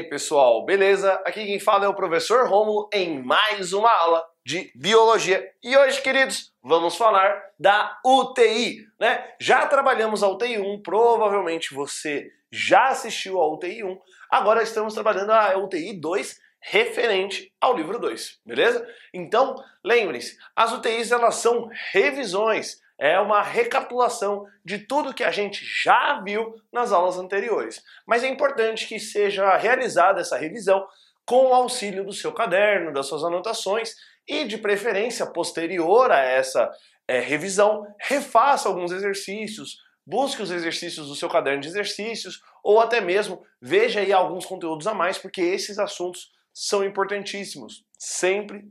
aí, pessoal, beleza? Aqui quem fala é o professor Romulo em mais uma aula de biologia. E hoje, queridos, vamos falar da UTI, né? Já trabalhamos a UTI 1, provavelmente você já assistiu a UTI 1. Agora estamos trabalhando a UTI 2 referente ao livro 2, beleza? Então, lembrem-se, as UTIs elas são revisões é uma recapitulação de tudo que a gente já viu nas aulas anteriores. Mas é importante que seja realizada essa revisão com o auxílio do seu caderno, das suas anotações e, de preferência, posterior a essa é, revisão, refaça alguns exercícios, busque os exercícios do seu caderno de exercícios ou até mesmo veja aí alguns conteúdos a mais, porque esses assuntos são importantíssimos. Sempre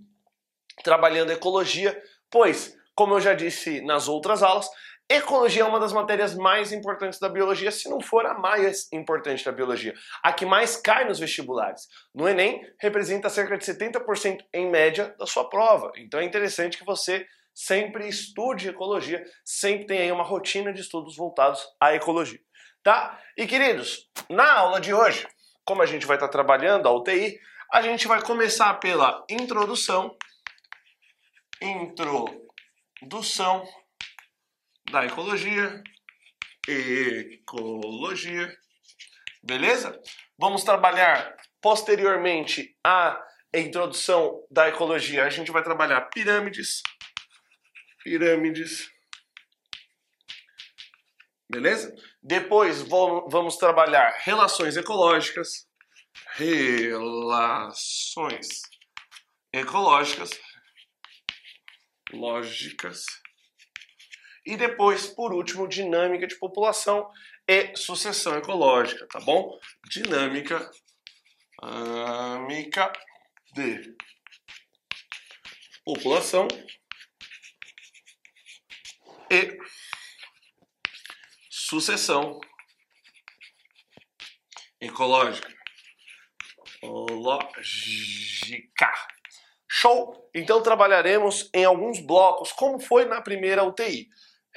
trabalhando ecologia, pois como eu já disse nas outras aulas, ecologia é uma das matérias mais importantes da biologia, se não for a mais importante da biologia. A que mais cai nos vestibulares. No Enem, representa cerca de 70% em média da sua prova. Então é interessante que você sempre estude ecologia, sempre tenha aí uma rotina de estudos voltados à ecologia. Tá? E queridos, na aula de hoje, como a gente vai estar trabalhando a UTI, a gente vai começar pela introdução, intro indução da ecologia, ecologia, beleza? Vamos trabalhar posteriormente a introdução da ecologia. A gente vai trabalhar pirâmides, pirâmides, beleza? Depois vamos trabalhar relações ecológicas, relações ecológicas, lógicas. E depois, por último, dinâmica de população e sucessão ecológica, tá bom? Dinâmica, dinâmica de população e sucessão ecológica. Lógica. Show! Então trabalharemos em alguns blocos, como foi na primeira UTI.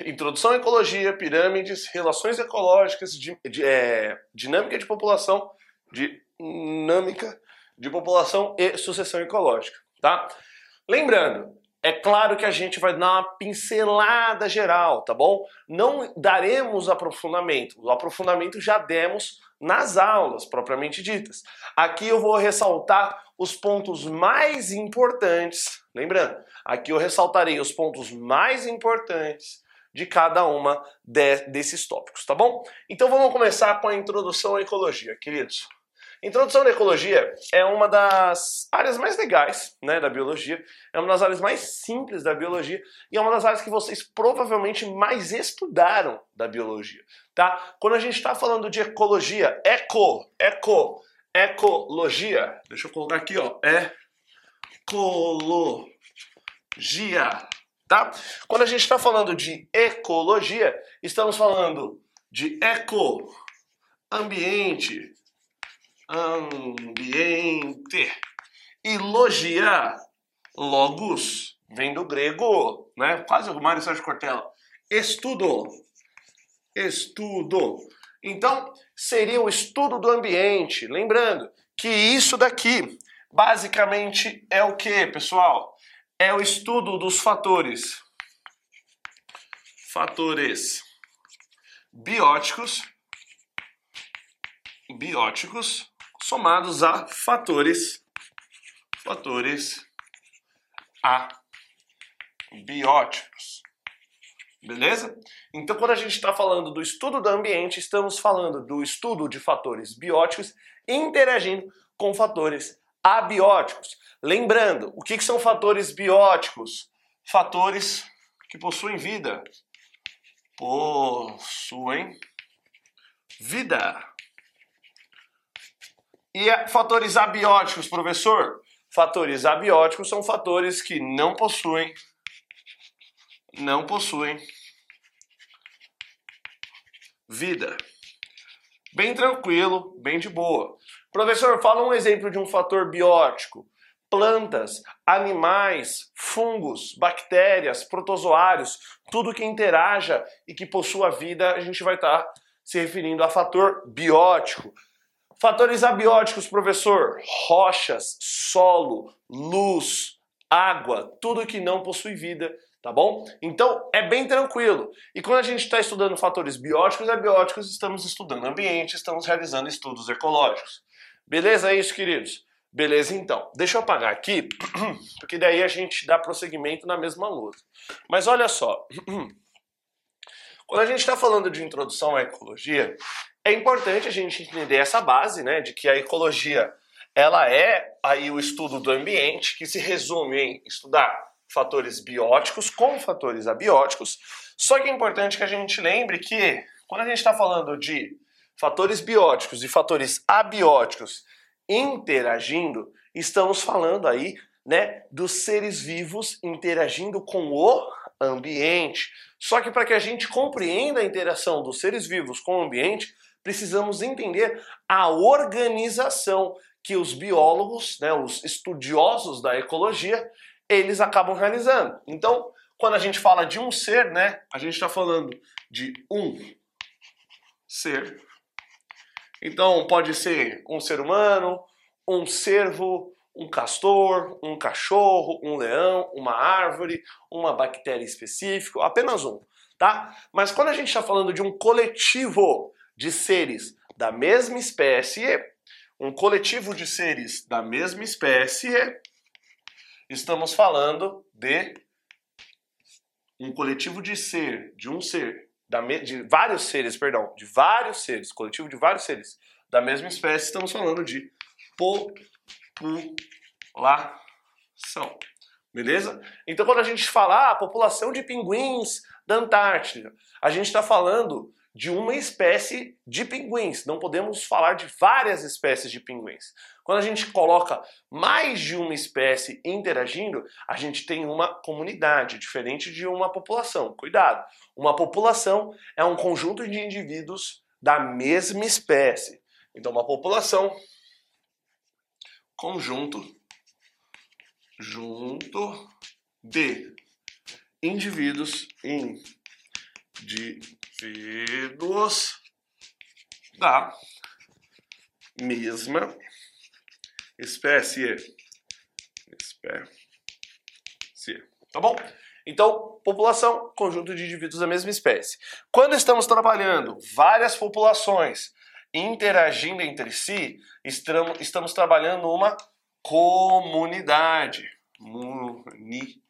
Introdução à ecologia, pirâmides, relações ecológicas, di, di, é, dinâmica de população, dinâmica de população e sucessão ecológica, tá? Lembrando, é claro que a gente vai dar uma pincelada geral, tá bom? Não daremos aprofundamento. O aprofundamento já demos nas aulas propriamente ditas. Aqui eu vou ressaltar os pontos mais importantes. Lembrando, aqui eu ressaltarei os pontos mais importantes de cada uma de, desses tópicos, tá bom? Então vamos começar com a introdução à ecologia, queridos. Introdução à ecologia é uma das áreas mais legais né, da biologia, é uma das áreas mais simples da biologia e é uma das áreas que vocês provavelmente mais estudaram da biologia. Tá? Quando a gente está falando de ecologia, eco, eco, ecologia, deixa eu colocar aqui, ó, ecologia, tá? Quando a gente está falando de ecologia, estamos falando de eco, ambiente, ambiente. E logia, logos, vem do grego, né? Quase o Mário Sérgio Cortella. Estudo, estudo. Então, seria o estudo do ambiente. Lembrando que isso daqui, basicamente, é o que, pessoal? É o estudo dos fatores. Fatores bióticos, bióticos somados a fatores, fatores abióticos. Beleza? Então, quando a gente está falando do estudo do ambiente, estamos falando do estudo de fatores bióticos interagindo com fatores abióticos. Lembrando, o que, que são fatores bióticos? Fatores que possuem vida. Possuem vida. E fatores abióticos, professor? Fatores abióticos são fatores que não possuem não possuem vida. Bem tranquilo, bem de boa. Professor, fala um exemplo de um fator biótico. Plantas, animais, fungos, bactérias, protozoários, tudo que interaja e que possua vida, a gente vai estar tá se referindo a fator biótico. Fatores abióticos, professor: rochas, solo, luz, água, tudo que não possui vida, tá bom? Então é bem tranquilo. E quando a gente está estudando fatores bióticos e abióticos, estamos estudando ambiente, estamos realizando estudos ecológicos. Beleza? É isso, queridos? Beleza, então. Deixa eu apagar aqui, porque daí a gente dá prosseguimento na mesma luz. Mas olha só. Quando a gente está falando de introdução à ecologia, é importante a gente entender essa base, né, de que a ecologia ela é aí o estudo do ambiente que se resume em estudar fatores bióticos com fatores abióticos. Só que é importante que a gente lembre que quando a gente está falando de fatores bióticos e fatores abióticos interagindo, estamos falando aí, né, dos seres vivos interagindo com o ambiente. Só que para que a gente compreenda a interação dos seres vivos com o ambiente, precisamos entender a organização que os biólogos, né, os estudiosos da ecologia, eles acabam realizando. Então, quando a gente fala de um ser, né, a gente está falando de um ser. Então, pode ser um ser humano, um cervo, um castor, um cachorro, um leão, uma árvore, uma bactéria específica, apenas um, tá? Mas quando a gente está falando de um coletivo de seres da mesma espécie, um coletivo de seres da mesma espécie, estamos falando de um coletivo de ser, de um ser, de vários seres, perdão, de vários seres, coletivo de vários seres da mesma espécie, estamos falando de população. Beleza? Então, quando a gente fala ah, população de pinguins da Antártida, a gente está falando de uma espécie de pinguins. Não podemos falar de várias espécies de pinguins. Quando a gente coloca mais de uma espécie interagindo, a gente tem uma comunidade, diferente de uma população. Cuidado! Uma população é um conjunto de indivíduos da mesma espécie. Então, uma população conjunto junto de indivíduos indivíduos da mesma espécie espécie tá bom então população conjunto de indivíduos da mesma espécie quando estamos trabalhando várias populações interagindo entre si, estamos, estamos trabalhando uma comunidade. Comunidade.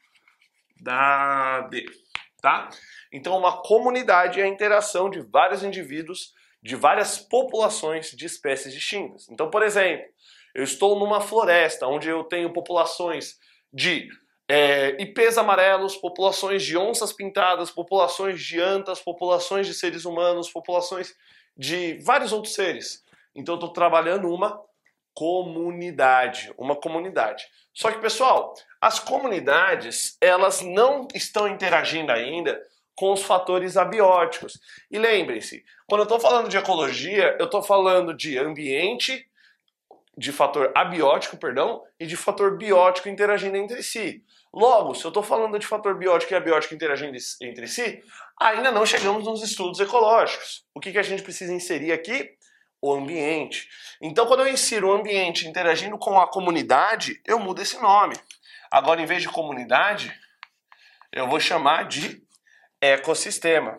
Tá? Então, uma comunidade é a interação de vários indivíduos, de várias populações de espécies distintas. Então, por exemplo, eu estou numa floresta onde eu tenho populações de é, ipês amarelos, populações de onças pintadas, populações de antas, populações de seres humanos, populações de vários outros seres. Então eu estou trabalhando uma comunidade, uma comunidade. Só que, pessoal, as comunidades, elas não estão interagindo ainda com os fatores abióticos. E lembrem-se, quando eu estou falando de ecologia, eu estou falando de ambiente, de fator abiótico, perdão, e de fator biótico interagindo entre si. Logo, se eu estou falando de fator biótico e abiótico interagindo entre si, ainda não chegamos nos estudos ecológicos. O que, que a gente precisa inserir aqui? O ambiente. Então, quando eu insiro o ambiente interagindo com a comunidade, eu mudo esse nome. Agora, em vez de comunidade, eu vou chamar de ecossistema.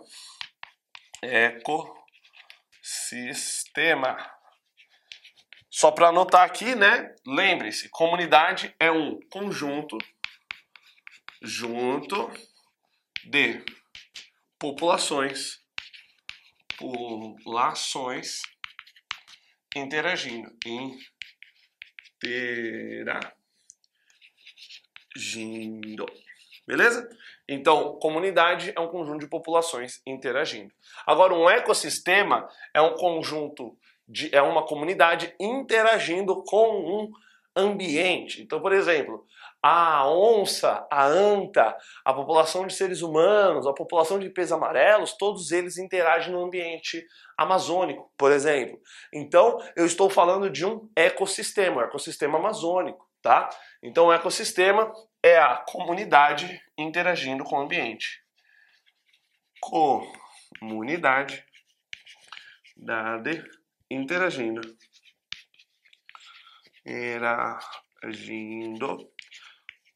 Ecossistema. Só para anotar aqui, né? Lembre-se, comunidade é um conjunto junto de populações, populações interagindo, interagindo, beleza? Então, comunidade é um conjunto de populações interagindo. Agora, um ecossistema é um conjunto de, é uma comunidade interagindo com um ambiente. Então, por exemplo, a onça, a anta, a população de seres humanos, a população de pés amarelos, todos eles interagem no ambiente amazônico, por exemplo. Então, eu estou falando de um ecossistema, um ecossistema amazônico, tá? Então, o ecossistema é a comunidade interagindo com o ambiente. Comunidade dade interagindo interagindo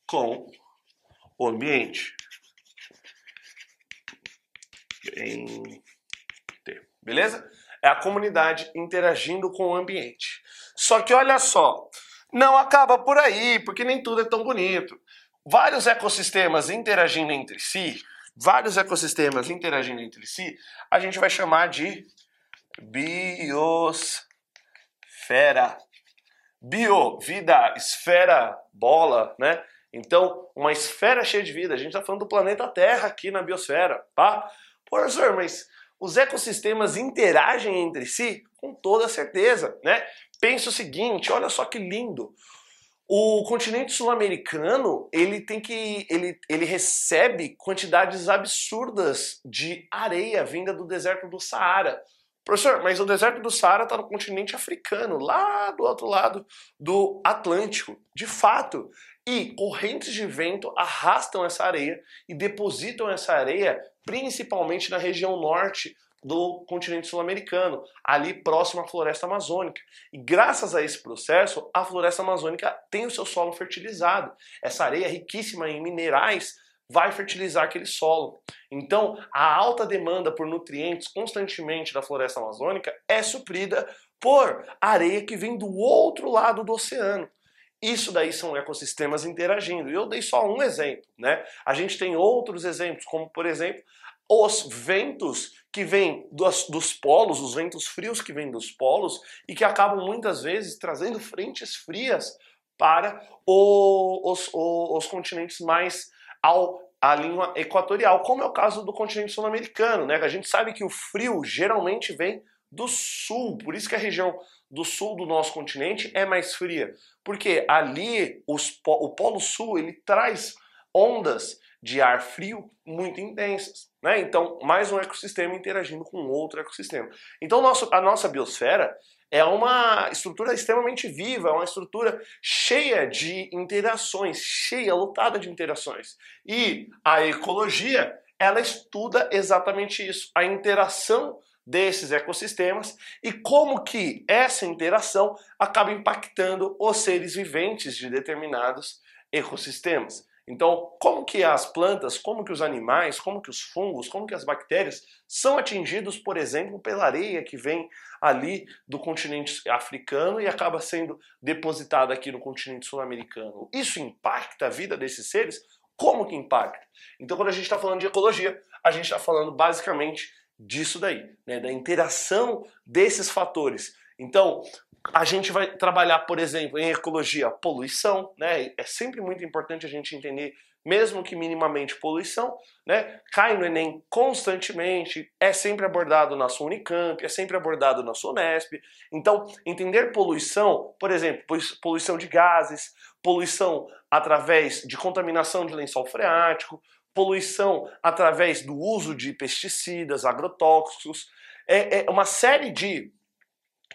com o ambiente. Beleza? É a comunidade interagindo com o ambiente. Só que olha só, não acaba por aí, porque nem tudo é tão bonito. Vários ecossistemas interagindo entre si, vários ecossistemas interagindo entre si, a gente vai chamar de biosfera. Bio, vida, esfera, bola, né? Então, uma esfera cheia de vida. A gente está falando do planeta Terra aqui na biosfera, tá? Professor, mas os ecossistemas interagem entre si? Com toda certeza, né? Pensa o seguinte, olha só que lindo. O continente sul-americano, ele tem que ele, ele recebe quantidades absurdas de areia vinda do deserto do Saara. Professor, mas o deserto do Saara está no continente africano, lá do outro lado do Atlântico. De fato. E correntes de vento arrastam essa areia e depositam essa areia principalmente na região norte do continente sul-americano, ali próximo à floresta amazônica. E graças a esse processo, a floresta amazônica tem o seu solo fertilizado. Essa areia riquíssima em minerais vai fertilizar aquele solo. Então, a alta demanda por nutrientes constantemente da floresta amazônica é suprida por areia que vem do outro lado do oceano. Isso daí são ecossistemas interagindo. E eu dei só um exemplo, né? A gente tem outros exemplos, como por exemplo, os ventos que vêm dos, dos, polos, os ventos frios que vêm dos polos e que acabam muitas vezes trazendo frentes frias para o, os, os, os continentes mais ao a linha equatorial, como é o caso do continente sul-americano, né? A gente sabe que o frio geralmente vem do sul, por isso que a região do sul do nosso continente é mais fria, porque ali os, o Polo Sul ele traz ondas de ar frio muito intensas, né? Então mais um ecossistema interagindo com outro ecossistema. Então nosso, a nossa biosfera é uma estrutura extremamente viva, é uma estrutura cheia de interações, cheia, lotada de interações. E a ecologia, ela estuda exatamente isso, a interação desses ecossistemas e como que essa interação acaba impactando os seres viventes de determinados ecossistemas. Então, como que as plantas, como que os animais, como que os fungos, como que as bactérias são atingidos, por exemplo, pela areia que vem ali do continente africano e acaba sendo depositada aqui no continente sul-americano. Isso impacta a vida desses seres? Como que impacta? Então, quando a gente está falando de ecologia, a gente está falando basicamente disso daí, né, da interação desses fatores. Então, a gente vai trabalhar, por exemplo, em ecologia, poluição, né? É sempre muito importante a gente entender, mesmo que minimamente poluição, né? Cai no Enem constantemente, é sempre abordado na sua Unicamp, é sempre abordado na sua Unesp. Então, entender poluição, por exemplo, poluição de gases, poluição através de contaminação de lençol freático, poluição através do uso de pesticidas, agrotóxicos, é, é uma série de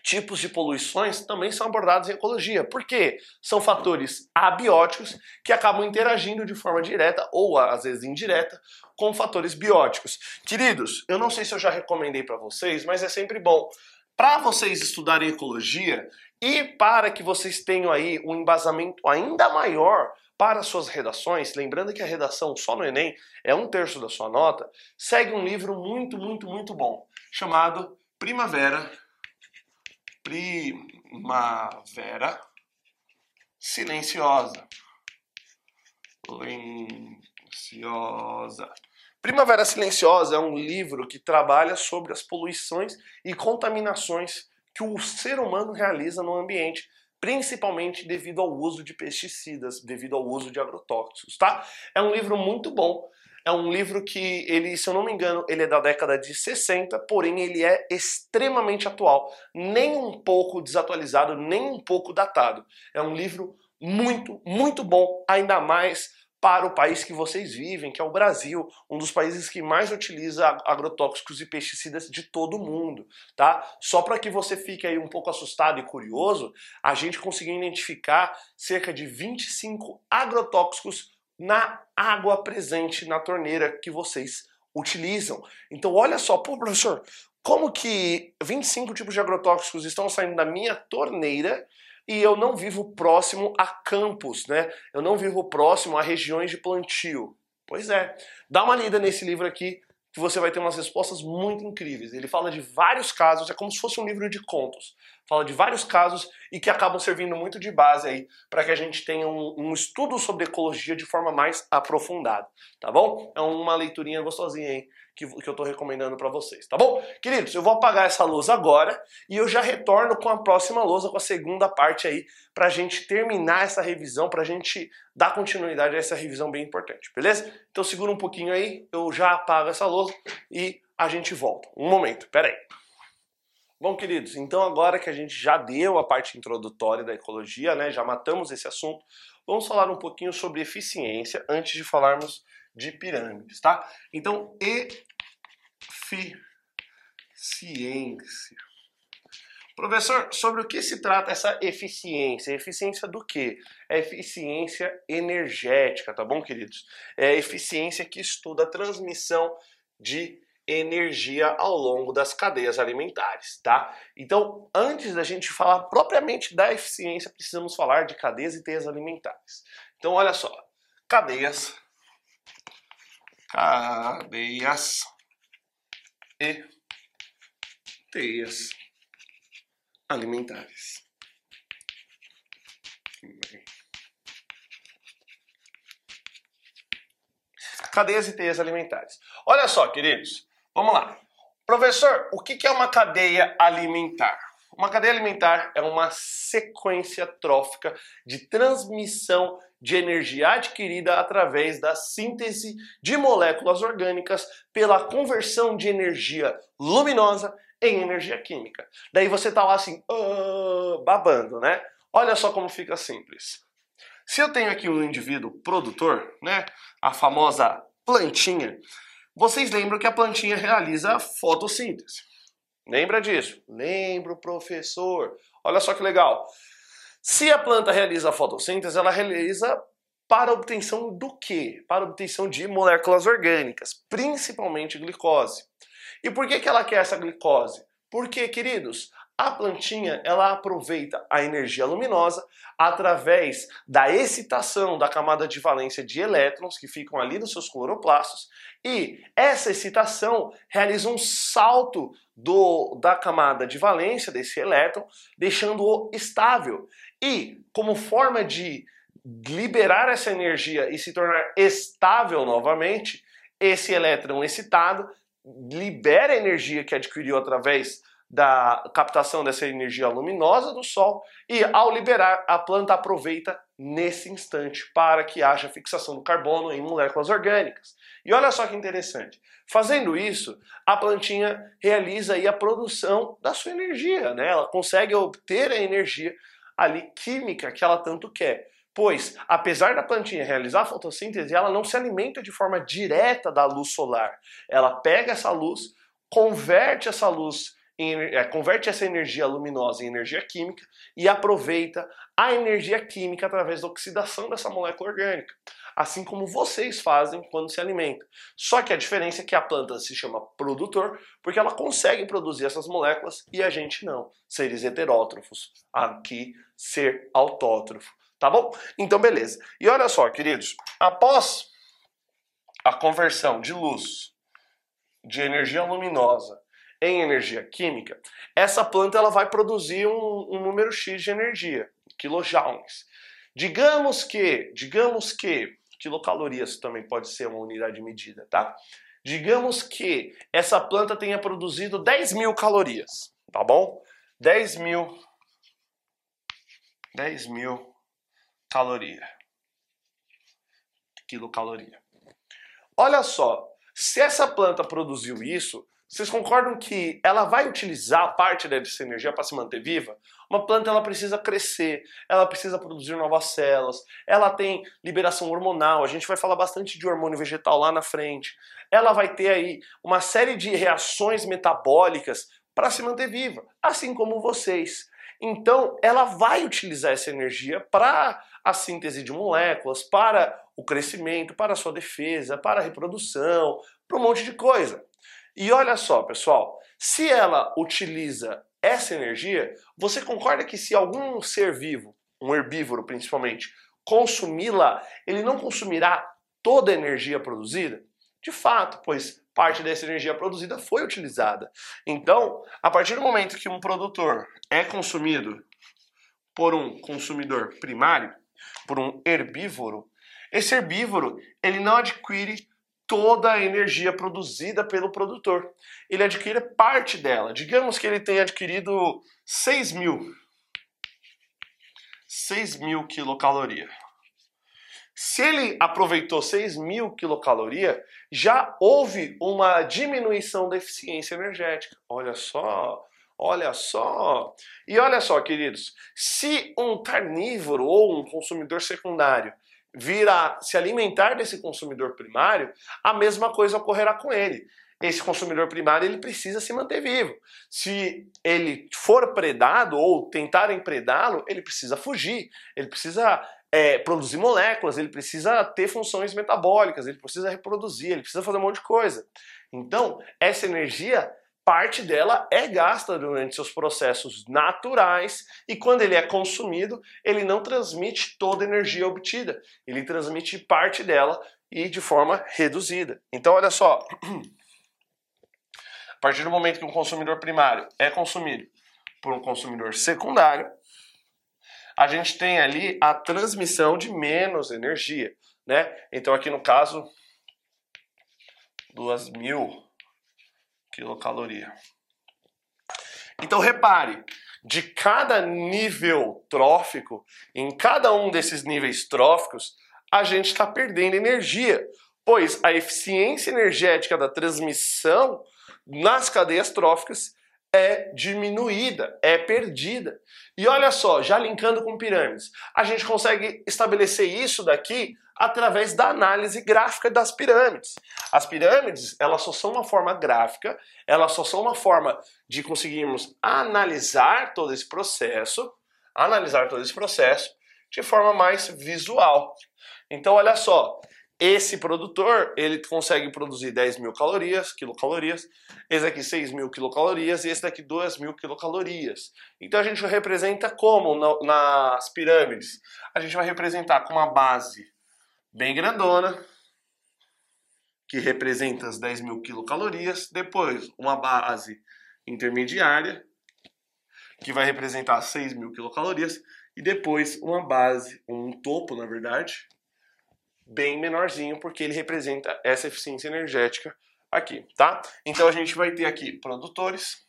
tipos de poluições também são abordados em ecologia. Por quê? São fatores abióticos que acabam interagindo de forma direta ou às vezes indireta com fatores bióticos. Queridos, eu não sei se eu já recomendei para vocês, mas é sempre bom para vocês estudarem ecologia e para que vocês tenham aí um embasamento ainda maior para suas redações, lembrando que a redação só no Enem é um terço da sua nota, segue um livro muito, muito, muito bom, chamado Primavera Primavera Silenciosa. Silenciosa. Primavera Silenciosa é um livro que trabalha sobre as poluições e contaminações que o ser humano realiza no ambiente, principalmente devido ao uso de pesticidas, devido ao uso de agrotóxicos, tá? É um livro muito bom é um livro que ele, se eu não me engano, ele é da década de 60, porém ele é extremamente atual, nem um pouco desatualizado, nem um pouco datado. É um livro muito, muito bom, ainda mais para o país que vocês vivem, que é o Brasil, um dos países que mais utiliza agrotóxicos e pesticidas de todo o mundo, tá? Só para que você fique aí um pouco assustado e curioso, a gente conseguiu identificar cerca de 25 agrotóxicos na água presente na torneira que vocês utilizam. Então, olha só, pô, professor, como que 25 tipos de agrotóxicos estão saindo da minha torneira, e eu não vivo próximo a campos, né? Eu não vivo próximo a regiões de plantio. Pois é. Dá uma lida nesse livro aqui que você vai ter umas respostas muito incríveis. Ele fala de vários casos, é como se fosse um livro de contos. Fala de vários casos e que acabam servindo muito de base aí para que a gente tenha um, um, estudo sobre ecologia de forma mais aprofundada, tá bom? É uma leiturinha gostosinha aí que, que eu estou recomendando para vocês, tá bom? Queridos, eu vou apagar essa luz agora e eu já retorno com a próxima lousa, com a segunda parte aí, para a gente terminar essa revisão, para a gente dar continuidade a essa revisão bem importante, beleza? Então segura um pouquinho aí, eu já apago essa lousa e a gente volta. Um momento, pera aí. Bom, queridos, então agora que a gente já deu a parte introdutória da ecologia, né, já matamos esse assunto, vamos falar um pouquinho sobre eficiência antes de falarmos de pirâmides, tá? Então, eficiência. Professor, sobre o que se trata essa eficiência? Eficiência do quê? É eficiência energética, tá bom, queridos? É eficiência que estuda a transmissão de energia ao longo das cadeias alimentares, tá? Então, antes da gente falar propriamente da eficiência, precisamos falar de cadeias e teias alimentares. Então, olha só, cadeias cadeias e teias alimentares. Cadeias e teias alimentares. Olha só, queridos, vamos lá. Professor, o que é uma cadeia alimentar? Uma cadeia alimentar é uma sequência trófica de transmissão de energia adquirida através da síntese de moléculas orgânicas pela conversão de energia luminosa em energia química. Daí você tá lá assim, uh, babando, né? Olha só como fica simples. Se eu tenho aqui um indivíduo produtor, né, a famosa plantinha, vocês lembram que a plantinha realiza fotossíntese. Lembra disso? Lembro, professor. Olha só que legal. Se a planta realiza fotossíntese, ela realiza para obtenção do quê? Para obtenção de moléculas orgânicas, principalmente glicose. E por que, que ela quer essa glicose? Porque, queridos, a plantinha ela aproveita a energia luminosa através da excitação da camada de valência de elétrons que ficam ali nos seus cloroplastos e essa excitação realiza um salto do, da camada de valência desse elétron, deixando-o estável. E, como forma de liberar essa energia e se tornar estável novamente, esse elétron excitado libera a energia que adquiriu através da captação dessa energia luminosa do Sol e, ao liberar, a planta aproveita nesse instante para que haja fixação do carbono em moléculas orgânicas. E olha só que interessante. Fazendo isso, a plantinha realiza a produção da sua energia, né? Ela consegue obter a energia ali química que ela tanto quer. Pois, apesar da plantinha realizar a fotossíntese, ela não se alimenta de forma direta da luz solar. Ela pega essa luz, converte essa luz é, converte essa energia luminosa em energia química e aproveita a energia química através da oxidação dessa molécula orgânica, assim como vocês fazem quando se alimentam. Só que a diferença é que a planta se chama produtor porque ela consegue produzir essas moléculas e a gente não, seres heterótrofos. Aqui, ser autótrofo. Tá bom? Então, beleza. E olha só, queridos, após a conversão de luz de energia luminosa em energia química, essa planta ela vai produzir um, um número X de energia, quilojoules. Digamos que, digamos que, quilocalorias também pode ser uma unidade de medida, tá? Digamos que essa planta tenha produzido 10 mil calorias, tá bom? 10 mil, 10 mil caloria, quilocaloria. Olha só, se essa planta produziu isso, vocês concordam que ela vai utilizar parte dessa energia para se manter viva? Uma planta ela precisa crescer, ela precisa produzir novas células, ela tem liberação hormonal, a gente vai falar bastante de hormônio vegetal lá na frente. Ela vai ter aí uma série de reações metabólicas para se manter viva, assim como vocês. Então, ela vai utilizar essa energia para a síntese de moléculas, para o crescimento, para a sua defesa, para a reprodução, para um monte de coisa. E olha só, pessoal, se ela utiliza essa energia, você concorda que se algum ser vivo, um herbívoro principalmente, consumi-la, ele não consumirá toda a energia produzida? De fato, pois parte dessa energia produzida foi utilizada. Então, a partir do momento que um produtor é consumido por um consumidor primário, por um herbívoro, esse herbívoro ele não adquire toda a energia produzida pelo produtor. Ele adquire parte dela. Digamos que ele tenha adquirido 6 mil. 6 mil quilocaloria. Se ele aproveitou 6 mil quilocaloria, já houve uma diminuição da eficiência energética. Olha só, olha só. E olha só, queridos, se um carnívoro ou um consumidor secundário vir a se alimentar desse consumidor primário, a mesma coisa ocorrerá com ele. Esse consumidor primário ele precisa se manter vivo. Se ele for predado ou tentarem predá-lo, ele precisa fugir, ele precisa é, produzir moléculas, ele precisa ter funções metabólicas, ele precisa reproduzir, ele precisa fazer um monte de coisa. Então, essa energia parte dela é gasta durante seus processos naturais e quando ele é consumido, ele não transmite toda a energia obtida, ele transmite parte dela e de forma reduzida. Então, olha só, a partir do momento que um consumidor primário é consumido por um consumidor secundário, a gente tem ali a transmissão de menos energia, né? Então, aqui no caso, 2.000 quilocaloria. Então repare, de cada nível trófico, em cada um desses níveis tróficos, a gente está perdendo energia, pois a eficiência energética da transmissão nas cadeias tróficas é diminuída, é perdida. E olha só, já linkando com pirâmides, a gente consegue estabelecer isso daqui através da análise gráfica das pirâmides. As pirâmides, elas só são uma forma gráfica, elas só são uma forma de conseguirmos analisar todo esse processo, analisar todo esse processo de forma mais visual. Então, olha só, esse produtor, ele consegue produzir 10 mil calorias, quilocalorias, esse aqui 6 mil quilocalorias e esse daqui 2 mil quilocalorias. Então a gente representa como nas pirâmides? A gente vai representar com uma base bem grandona, que representa as 10 mil quilocalorias, depois uma base intermediária, que vai representar 6 mil quilocalorias, e depois uma base, um topo, na verdade, bem menorzinho, porque ele representa essa eficiência energética aqui, tá? Então a gente vai ter aqui produtores,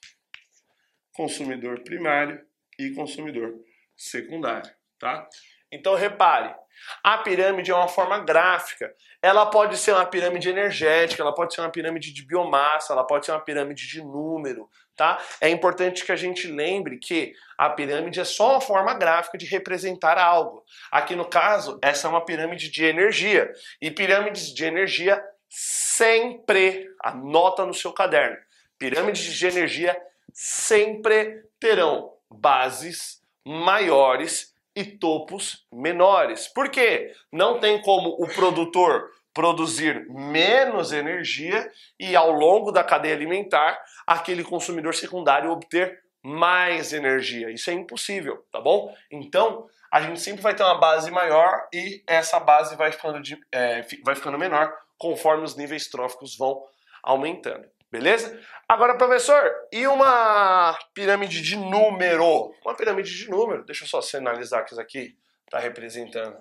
consumidor primário e consumidor secundário, tá? Então repare, a pirâmide é uma forma gráfica. Ela pode ser uma pirâmide energética, ela pode ser uma pirâmide de biomassa, ela pode ser uma pirâmide de número, tá? É importante que a gente lembre que a pirâmide é só uma forma gráfica de representar algo. Aqui no caso, essa é uma pirâmide de energia. E pirâmides de energia sempre, anota no seu caderno, pirâmides de energia sempre terão bases maiores e topos menores. Por quê? Não tem como o produtor produzir menos energia e ao longo da cadeia alimentar aquele consumidor secundário obter mais energia. Isso é impossível, tá bom? Então a gente sempre vai ter uma base maior e essa base vai ficando, de, é, vai ficando menor conforme os níveis tróficos vão aumentando. Beleza? Agora, professor, e uma pirâmide de número? Uma pirâmide de número, deixa eu só sinalizar que isso aqui está representando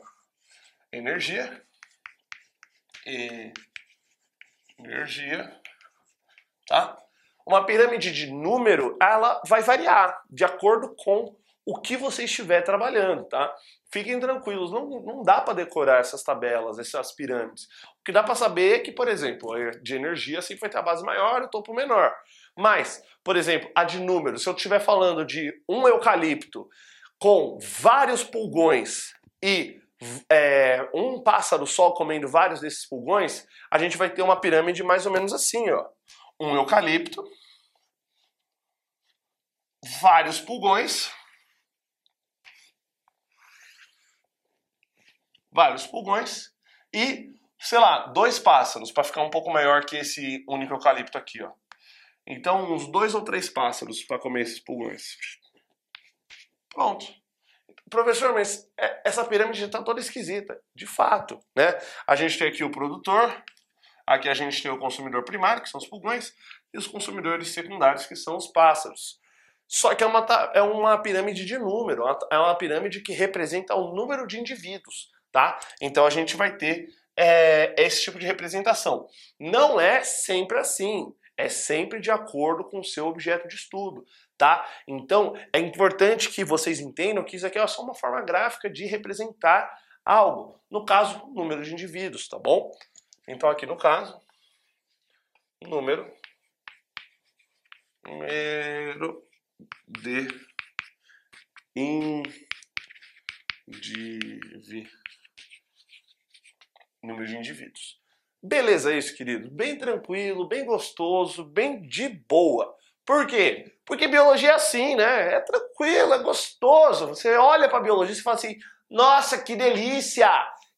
energia. E energia, tá? Uma pirâmide de número, ela vai variar de acordo com o que você estiver trabalhando, tá? Fiquem tranquilos, não, não dá para decorar essas tabelas, essas pirâmides. O que dá para saber é que, por exemplo, de energia sempre vai ter a base maior e o topo menor. Mas, por exemplo, a de números, se eu estiver falando de um eucalipto com vários pulgões e é, um pássaro só comendo vários desses pulgões, a gente vai ter uma pirâmide mais ou menos assim, ó. Um eucalipto, vários pulgões, vários pulgões e, sei lá, dois pássaros, para ficar um pouco maior que esse único eucalipto aqui, ó. Então, uns dois ou três pássaros para comer esses pulgões. Pronto. Professor, mas é, essa pirâmide está toda esquisita. De fato, né? A gente tem aqui o produtor, aqui a gente tem o consumidor primário, que são os pulgões, e os consumidores secundários, que são os pássaros. Só que é uma, é uma pirâmide de número, é uma pirâmide que representa o número de indivíduos, tá? Então a gente vai ter é, esse tipo de representação. Não é sempre assim, é sempre de acordo com o seu objeto de estudo, tá? Então é importante que vocês entendam que isso aqui é só uma forma gráfica de representar algo. No caso, número de indivíduos, tá bom? Então aqui no caso, número, número de indivíduos número de indivíduos. Beleza isso, querido? Bem tranquilo, bem gostoso, bem de boa. Por quê? Porque biologia é assim, né? É tranquilo, é gostoso. Você olha para biologia e fala assim: nossa, que delícia!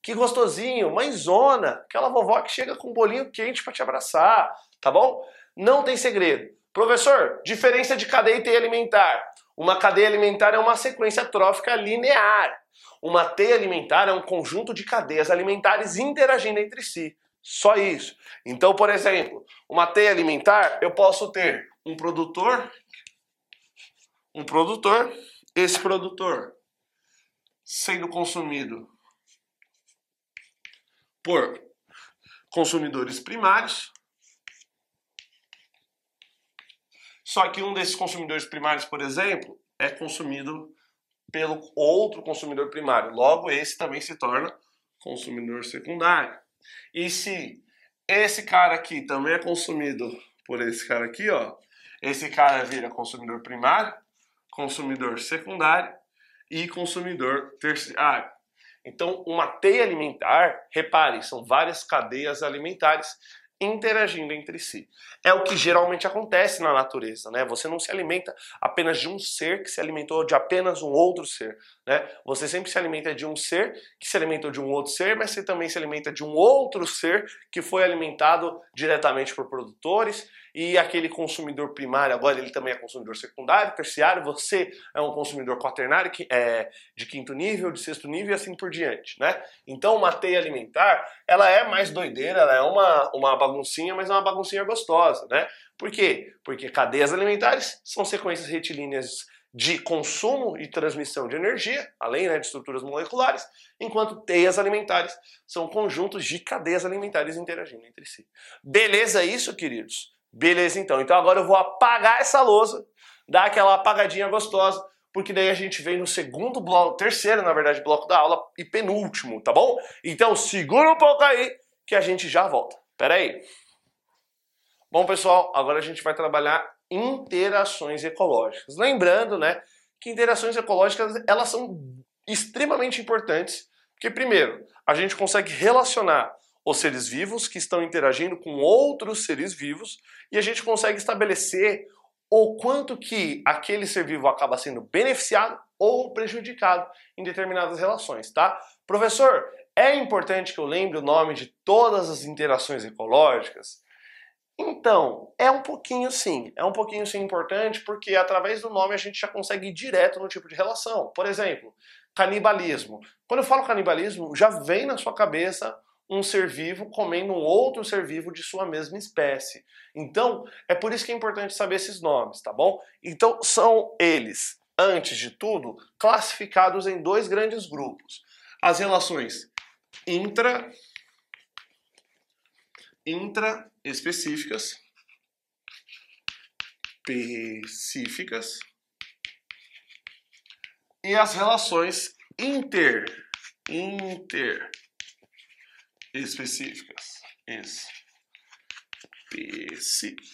Que gostosinho, mãezona, aquela vovó que chega com um bolinho quente para te abraçar, tá bom? Não tem segredo. Professor, diferença de cadeia e teia alimentar. Uma cadeia alimentar é uma sequência trófica linear. Uma teia alimentar é um conjunto de cadeias alimentares interagindo entre si. Só isso. Então, por exemplo, uma teia alimentar, eu posso ter um produtor, um produtor, esse produtor sendo consumido por consumidores primários. Só que um desses consumidores primários, por exemplo, é consumido pelo outro consumidor primário. Logo, esse também se torna consumidor secundário. E se esse cara aqui também é consumido por esse cara aqui, ó, esse cara vira consumidor primário, consumidor secundário e consumidor terciário. Então, uma teia alimentar, repare, são várias cadeias alimentares interagindo entre si. É o que geralmente acontece na natureza, né? Você não se alimenta apenas de um ser que se alimentou de apenas um outro ser, né? Você sempre se alimenta de um ser que se alimentou de um outro ser, mas você também se alimenta de um outro ser que foi alimentado diretamente por produtores e aquele consumidor primário agora ele também é consumidor secundário, terciário, você é um consumidor quaternário que é de quinto nível, de sexto nível e assim por diante, né? Então uma teia alimentar, ela é mais doideira, ela é uma, uma baguncinha, mas é uma baguncinha gostosa, né? Por quê? Porque cadeias alimentares são sequências retilíneas de consumo e transmissão de energia, além né, de estruturas moleculares, enquanto teias alimentares são conjuntos de cadeias alimentares interagindo entre si. Beleza isso, queridos? Beleza, então. Então agora eu vou apagar essa lousa, dar aquela apagadinha gostosa, porque daí a gente vem no segundo bloco, terceiro, na verdade, bloco da aula e penúltimo, tá bom? Então segura um pouco aí que a gente já volta. Pera aí. Bom, pessoal, agora a gente vai trabalhar interações ecológicas. Lembrando, né, que interações ecológicas, elas são extremamente importantes, porque primeiro, a gente consegue relacionar os seres vivos que estão interagindo com outros seres vivos e a gente consegue estabelecer o quanto que aquele ser vivo acaba sendo beneficiado ou prejudicado em determinadas relações, tá? Professor, é importante que eu lembre o nome de todas as interações ecológicas? Então, é um pouquinho sim, é um pouquinho sim importante porque através do nome a gente já consegue ir direto no tipo de relação. Por exemplo, canibalismo. Quando eu falo canibalismo, já vem na sua cabeça um ser vivo comendo um outro ser vivo de sua mesma espécie. Então, é por isso que é importante saber esses nomes, tá bom? Então, são eles, antes de tudo, classificados em dois grandes grupos: as relações intra intra específicas específicas e as relações inter inter específicas. Específicas.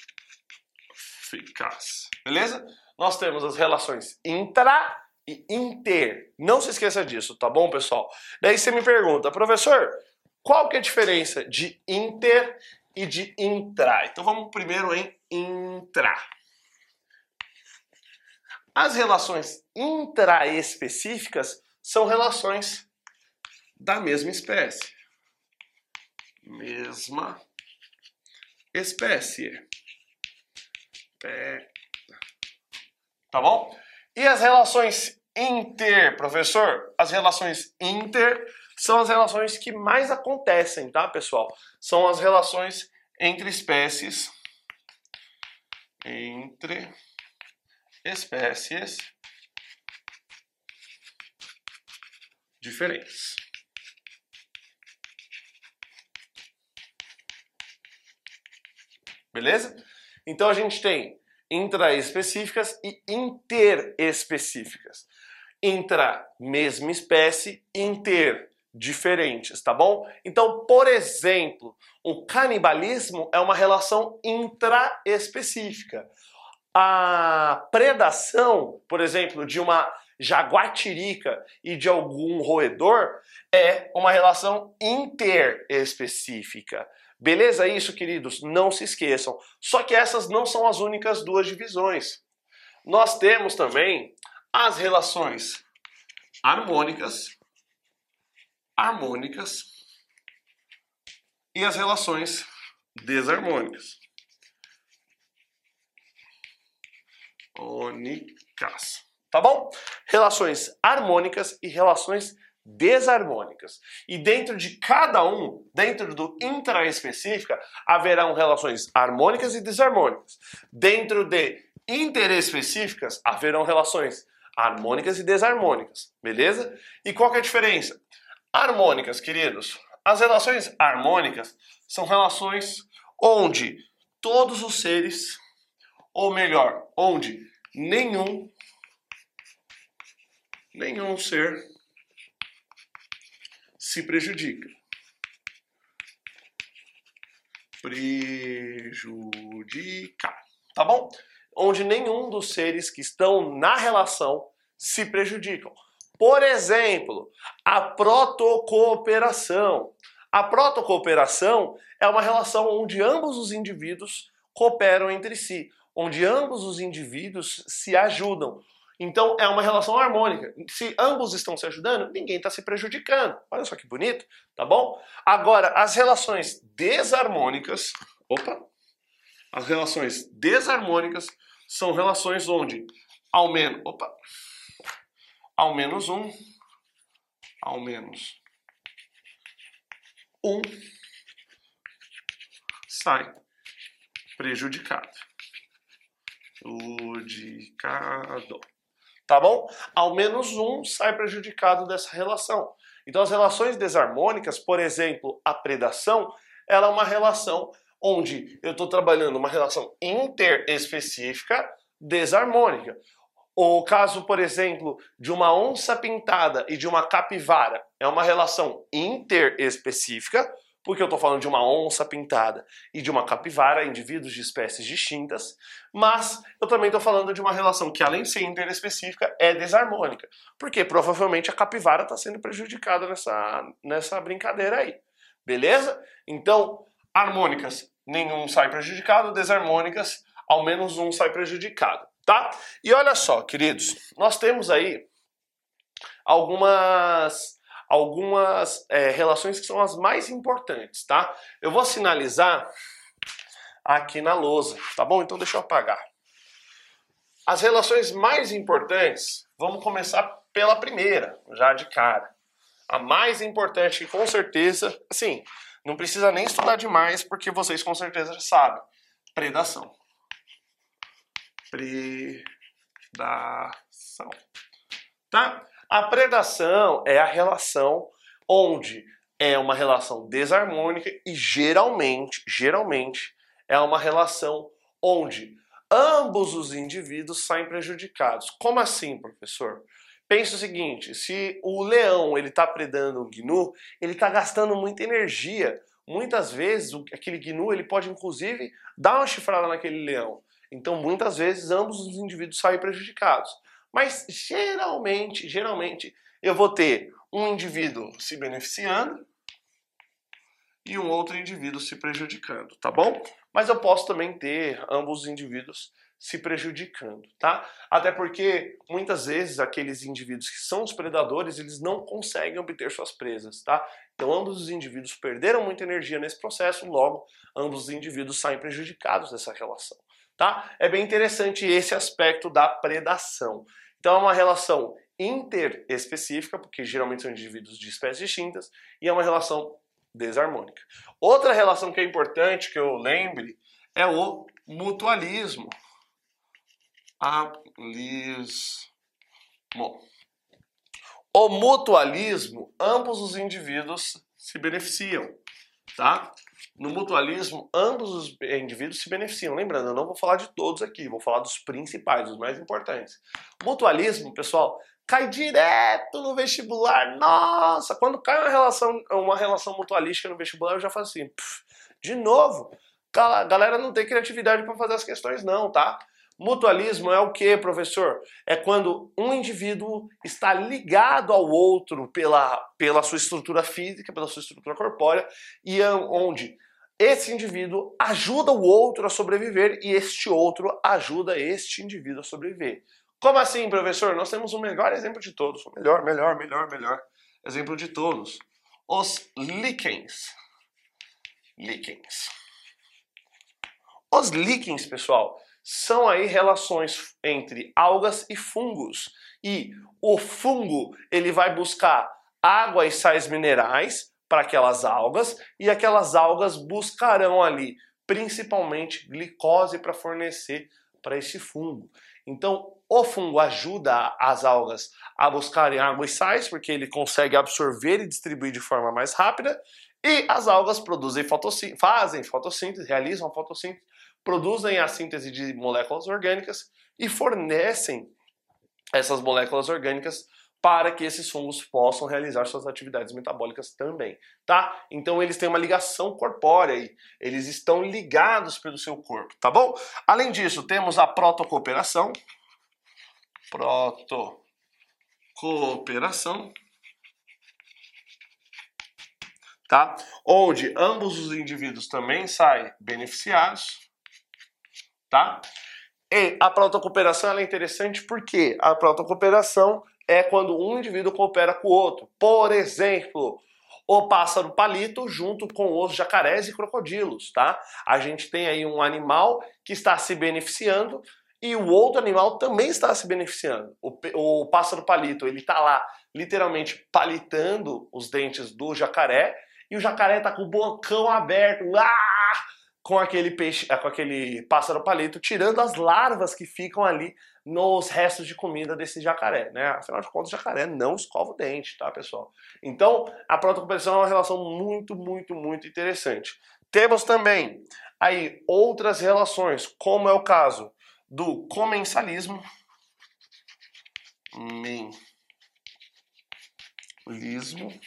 Beleza? Nós temos as relações intra e inter. Não se esqueça disso, tá bom, pessoal? Daí você me pergunta, professor, qual que é a diferença de inter e de intra? Então vamos primeiro em intra. As relações intraespecíficas são relações da mesma espécie mesma espécie. Tá bom? E as relações inter, professor? As relações inter são as relações que mais acontecem, tá, pessoal? São as relações entre espécies entre espécies diferentes. Beleza? Então a gente tem intraespecíficas e interespecíficas. Intra, mesma espécie, inter, diferentes, tá bom? Então, por exemplo, o canibalismo é uma relação intraespecífica. A predação, por exemplo, de uma jaguatirica e de algum roedor é uma relação interespecífica. Beleza isso, queridos? Não se esqueçam. Só que essas não são as únicas duas divisões. Nós temos também as relações harmônicas, harmônicas e as relações desarmônicas. Ônicas. Tá bom? Relações harmônicas e relações desarmônicas. E dentro de cada um, dentro do intraespecífica, haverão relações harmônicas e desarmônicas. Dentro de interespecíficas, haverão relações harmônicas e desarmônicas, beleza? E qual é a diferença? Harmônicas, queridos. As relações harmônicas são relações onde todos os seres, ou melhor, onde nenhum nenhum ser se prejudica. Prejudicar, tá bom? Onde nenhum dos seres que estão na relação se prejudicam. Por exemplo, a protocooperação. A protocooperação é uma relação onde ambos os indivíduos cooperam entre si, onde ambos os indivíduos se ajudam, então é uma relação harmônica. Se ambos estão se ajudando, ninguém está se prejudicando. Olha só que bonito, tá bom? Agora, as relações desarmônicas. Opa! As relações desarmônicas são relações onde ao menos. Opa! Ao menos um. Ao menos um sai prejudicado. Prejudicado tá bom? Ao menos um sai prejudicado dessa relação. Então as relações desarmônicas, por exemplo, a predação, ela é uma relação onde eu estou trabalhando uma relação interespecífica desarmônica. O caso, por exemplo, de uma onça pintada e de uma capivara é uma relação interespecífica, porque eu estou falando de uma onça pintada e de uma capivara, indivíduos de espécies distintas, mas eu também estou falando de uma relação que, além de ser interespecífica, é desarmônica, porque provavelmente a capivara está sendo prejudicada nessa, nessa brincadeira aí, beleza? Então, harmônicas, nenhum sai prejudicado, desarmônicas, ao menos um sai prejudicado, tá? E olha só, queridos, nós temos aí algumas algumas é, relações que são as mais importantes, tá? Eu vou sinalizar aqui na lousa, tá bom? Então deixa eu apagar. As relações mais importantes, vamos começar pela primeira, já de cara. A mais importante, com certeza, assim, não precisa nem estudar demais, porque vocês com certeza já sabem. Predação. Predação. Tá? A predação é a relação onde é uma relação desarmônica e geralmente, geralmente é uma relação onde ambos os indivíduos saem prejudicados. Como assim, professor? Pense o seguinte: se o leão ele está predando um gnu, ele está gastando muita energia. Muitas vezes aquele gnu ele pode inclusive dar uma chifrada naquele leão. Então muitas vezes ambos os indivíduos saem prejudicados. Mas geralmente, geralmente, eu vou ter um indivíduo se beneficiando e um outro indivíduo se prejudicando, tá bom? Mas eu posso também ter ambos os indivíduos se prejudicando, tá? Até porque muitas vezes aqueles indivíduos que são os predadores, eles não conseguem obter suas presas, tá? Então ambos os indivíduos perderam muita energia nesse processo, logo ambos os indivíduos saem prejudicados dessa relação tá? É bem interessante esse aspecto da predação. Então é uma relação interespecífica, porque geralmente são indivíduos de espécies distintas, e é uma relação desarmônica. Outra relação que é importante que eu lembre é o mutualismo. Alismo. O mutualismo, ambos os indivíduos se beneficiam, tá? No mutualismo, ambos os indivíduos se beneficiam. Lembrando, eu não vou falar de todos aqui, vou falar dos principais, dos mais importantes. Mutualismo, pessoal, cai direto no vestibular. Nossa, quando cai uma relação, uma relação mutualística no vestibular, eu já faço assim, pff, de novo. Galera não tem criatividade para fazer as questões, não, tá? Mutualismo é o que, professor? É quando um indivíduo está ligado ao outro pela, pela sua estrutura física, pela sua estrutura corpórea, e é onde esse indivíduo ajuda o outro a sobreviver e este outro ajuda este indivíduo a sobreviver. Como assim, professor? Nós temos o melhor exemplo de todos. O melhor, melhor, melhor, melhor exemplo de todos. Os líquens. Líquens. Os líquens, pessoal, são aí relações entre algas e fungos. E o fungo, ele vai buscar água e sais minerais para aquelas algas e aquelas algas buscarão ali principalmente glicose para fornecer para esse fungo. Então, o fungo ajuda as algas a buscarem água e sais, porque ele consegue absorver e distribuir de forma mais rápida, e as algas produzem fotossíntese, fazem fotossíntese, realizam fotossíntese, produzem a síntese de moléculas orgânicas e fornecem essas moléculas orgânicas para que esses fungos possam realizar suas atividades metabólicas também, tá? Então eles têm uma ligação corpórea aí, eles estão ligados pelo seu corpo, tá bom? Além disso, temos a protocooperação, protocooperação, tá? Onde ambos os indivíduos também saem beneficiados, tá? E a protocooperação é interessante porque a protocooperação é quando um indivíduo coopera com o outro. Por exemplo, o pássaro palito junto com os jacarés e crocodilos, tá? A gente tem aí um animal que está se beneficiando e o outro animal também está se beneficiando. O, o pássaro palito, ele está lá literalmente palitando os dentes do jacaré e o jacaré está com o bocão aberto, ah! Com aquele peixe, com aquele pássaro palito, tirando as larvas que ficam ali nos restos de comida desse jacaré, né? Afinal de contas, jacaré não escova o dente, tá, pessoal? Então, a protocompetição é uma relação muito, muito, muito interessante. Temos também aí outras relações, como é o caso do comensalismo, mensalismo,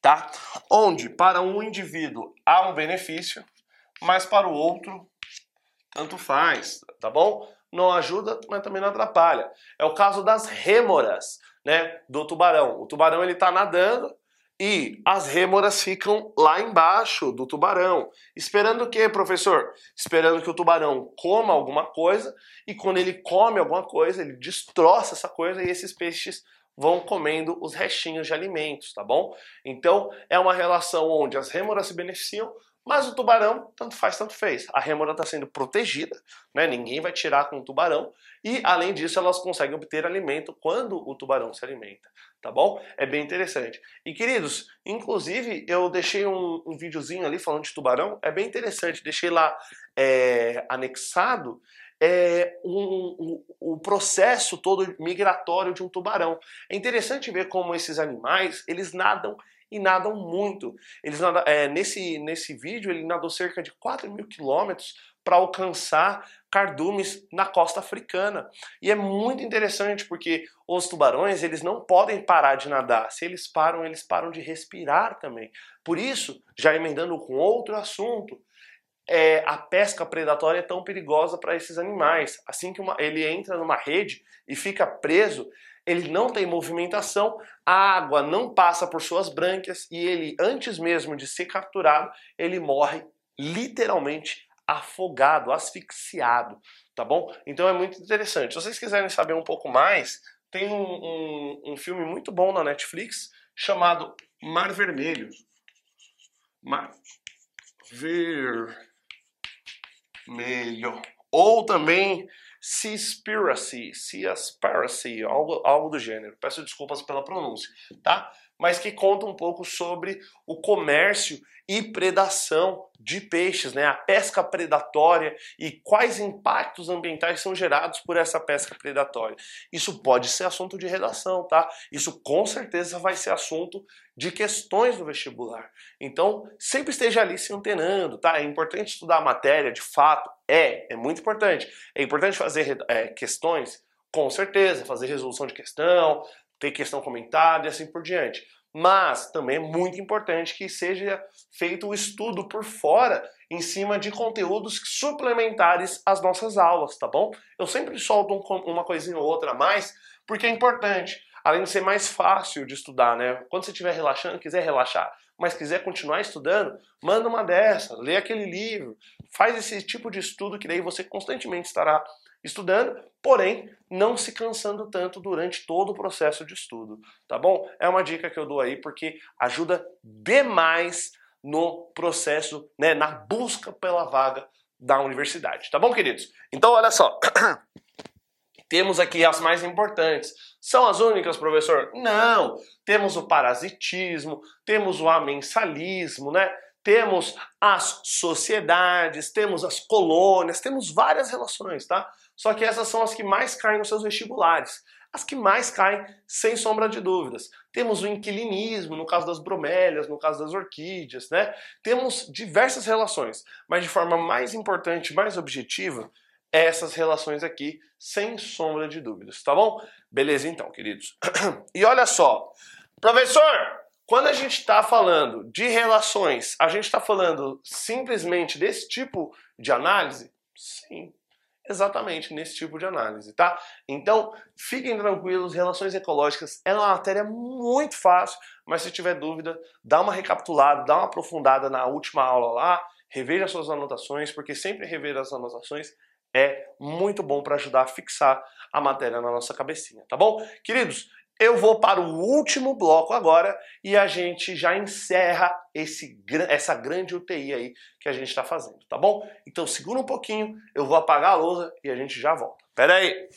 tá? Onde para um indivíduo há um benefício, mas para o outro tanto faz, tá bom? não ajuda, mas também não atrapalha. É o caso das rêmoras, né, do tubarão. O tubarão ele está nadando e as rêmoras ficam lá embaixo do tubarão. Esperando o quê, professor? Esperando que o tubarão coma alguma coisa e quando ele come alguma coisa, ele destroça essa coisa e esses peixes vão comendo os restinhos de alimentos, tá bom? Então é uma relação onde as rêmoras se beneficiam, mas o tubarão, tanto faz, tanto fez. A rêmora está sendo protegida, né? ninguém vai tirar com o tubarão. E, além disso, elas conseguem obter alimento quando o tubarão se alimenta, tá bom? É bem interessante. E, queridos, inclusive, eu deixei um, um videozinho ali falando de tubarão. É bem interessante, deixei lá é, anexado é, um, um, o processo todo migratório de um tubarão. É interessante ver como esses animais, eles nadam e nadam muito. Eles nadam, é, nesse, nesse vídeo ele nadou cerca de 4 mil quilômetros para alcançar cardumes na costa africana. E é muito interessante porque os tubarões eles não podem parar de nadar. Se eles param, eles param de respirar também. Por isso, já emendando com outro assunto, é, a pesca predatória é tão perigosa para esses animais. Assim que uma, ele entra numa rede e fica preso, ele não tem movimentação, a água não passa por suas brânquias e ele, antes mesmo de ser capturado, ele morre literalmente afogado, asfixiado, tá bom? Então é muito interessante. Se vocês quiserem saber um pouco mais, tem um, um, um filme muito bom na Netflix chamado Mar Vermelho. Mar Vermelho. ou também Seaspiracy, Seaspiracy, algo, algo do gênero. Peço desculpas pela pronúncia, tá? Mas que conta um pouco sobre o comércio e predação de peixes, né? A pesca predatória e quais impactos ambientais são gerados por essa pesca predatória. Isso pode ser assunto de redação, tá? Isso com certeza vai ser assunto de questões do vestibular. Então, sempre esteja ali se antenando, tá? É importante estudar a matéria, de fato, é, é muito importante. É importante fazer é, questões, com certeza, fazer resolução de questão, ter questão comentada e assim por diante. Mas também é muito importante que seja feito o estudo por fora, em cima de conteúdos suplementares às nossas aulas, tá bom? Eu sempre solto um, uma coisinha ou outra a mais, porque é importante. Além de ser mais fácil de estudar, né? Quando você estiver relaxando, quiser relaxar, mas quiser continuar estudando, manda uma dessa, lê aquele livro, faz esse tipo de estudo que daí você constantemente estará estudando, porém não se cansando tanto durante todo o processo de estudo, tá bom? É uma dica que eu dou aí porque ajuda demais no processo, né, na busca pela vaga da universidade, tá bom, queridos? Então, olha só. Temos aqui as mais importantes. São as únicas, professor? Não. Temos o parasitismo, temos o amensalismo, né? Temos as sociedades, temos as colônias, temos várias relações, tá? Só que essas são as que mais caem nos seus vestibulares. As que mais caem, sem sombra de dúvidas. Temos o inquilinismo, no caso das bromélias, no caso das orquídeas, né? Temos diversas relações, mas de forma mais importante, mais objetiva, essas relações aqui, sem sombra de dúvidas, tá bom? Beleza então, queridos. E olha só, professor, quando a gente está falando de relações, a gente está falando simplesmente desse tipo de análise? Sim, exatamente nesse tipo de análise, tá? Então, fiquem tranquilos, relações ecológicas é uma matéria muito fácil, mas se tiver dúvida, dá uma recapitulada, dá uma aprofundada na última aula lá, reveja suas anotações, porque sempre rever as anotações é muito bom para ajudar a fixar a matéria na nossa cabecinha, tá bom? Queridos, eu vou para o último bloco agora e a gente já encerra esse, essa grande UTI aí que a gente está fazendo, tá bom? Então segura um pouquinho, eu vou apagar a lousa e a gente já volta. Pera aí!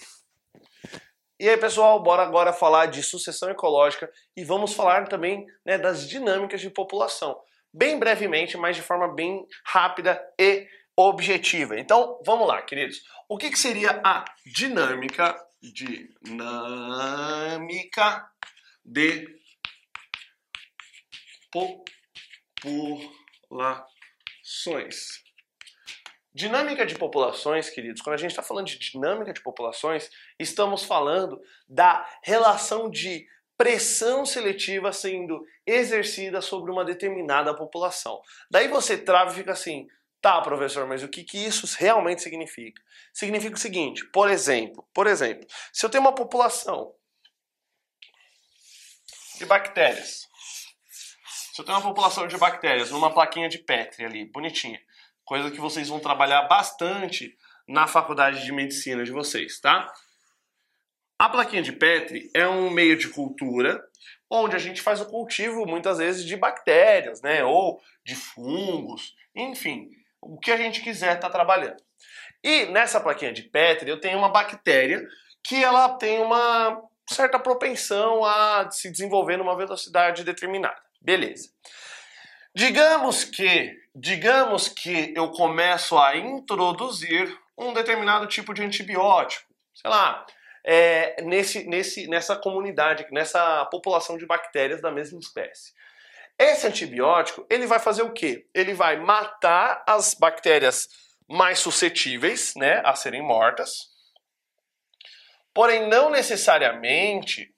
E aí, pessoal, bora agora falar de sucessão ecológica e vamos falar também né, das dinâmicas de população. Bem brevemente, mas de forma bem rápida e objetiva. Então, vamos lá, queridos. O que, que seria a dinâmica dinâmica de populações. Dinâmica de populações, queridos, quando a gente está falando de dinâmica de populações, estamos falando da relação de pressão seletiva sendo exercida sobre uma determinada população. Daí você trava e fica assim, Tá, professor, mas o que, que isso realmente significa? Significa o seguinte, por exemplo, por exemplo, se eu tenho uma população de bactérias, se eu tenho uma população de bactérias numa plaquinha de Petri ali, bonitinha, coisa que vocês vão trabalhar bastante na faculdade de medicina de vocês, tá? A plaquinha de Petri é um meio de cultura onde a gente faz o cultivo muitas vezes de bactérias, né, ou de fungos, enfim, o que a gente quiser estar tá trabalhando. E nessa plaquinha de Petri eu tenho uma bactéria que ela tem uma certa propensão a se desenvolver numa velocidade determinada. Beleza. Digamos que, digamos que eu começo a introduzir um determinado tipo de antibiótico, sei lá, é, nesse, nesse, nessa comunidade, nessa população de bactérias da mesma espécie. Esse antibiótico, ele vai fazer o quê? Ele vai matar as bactérias mais suscetíveis, né, a serem mortas. Porém, não necessariamente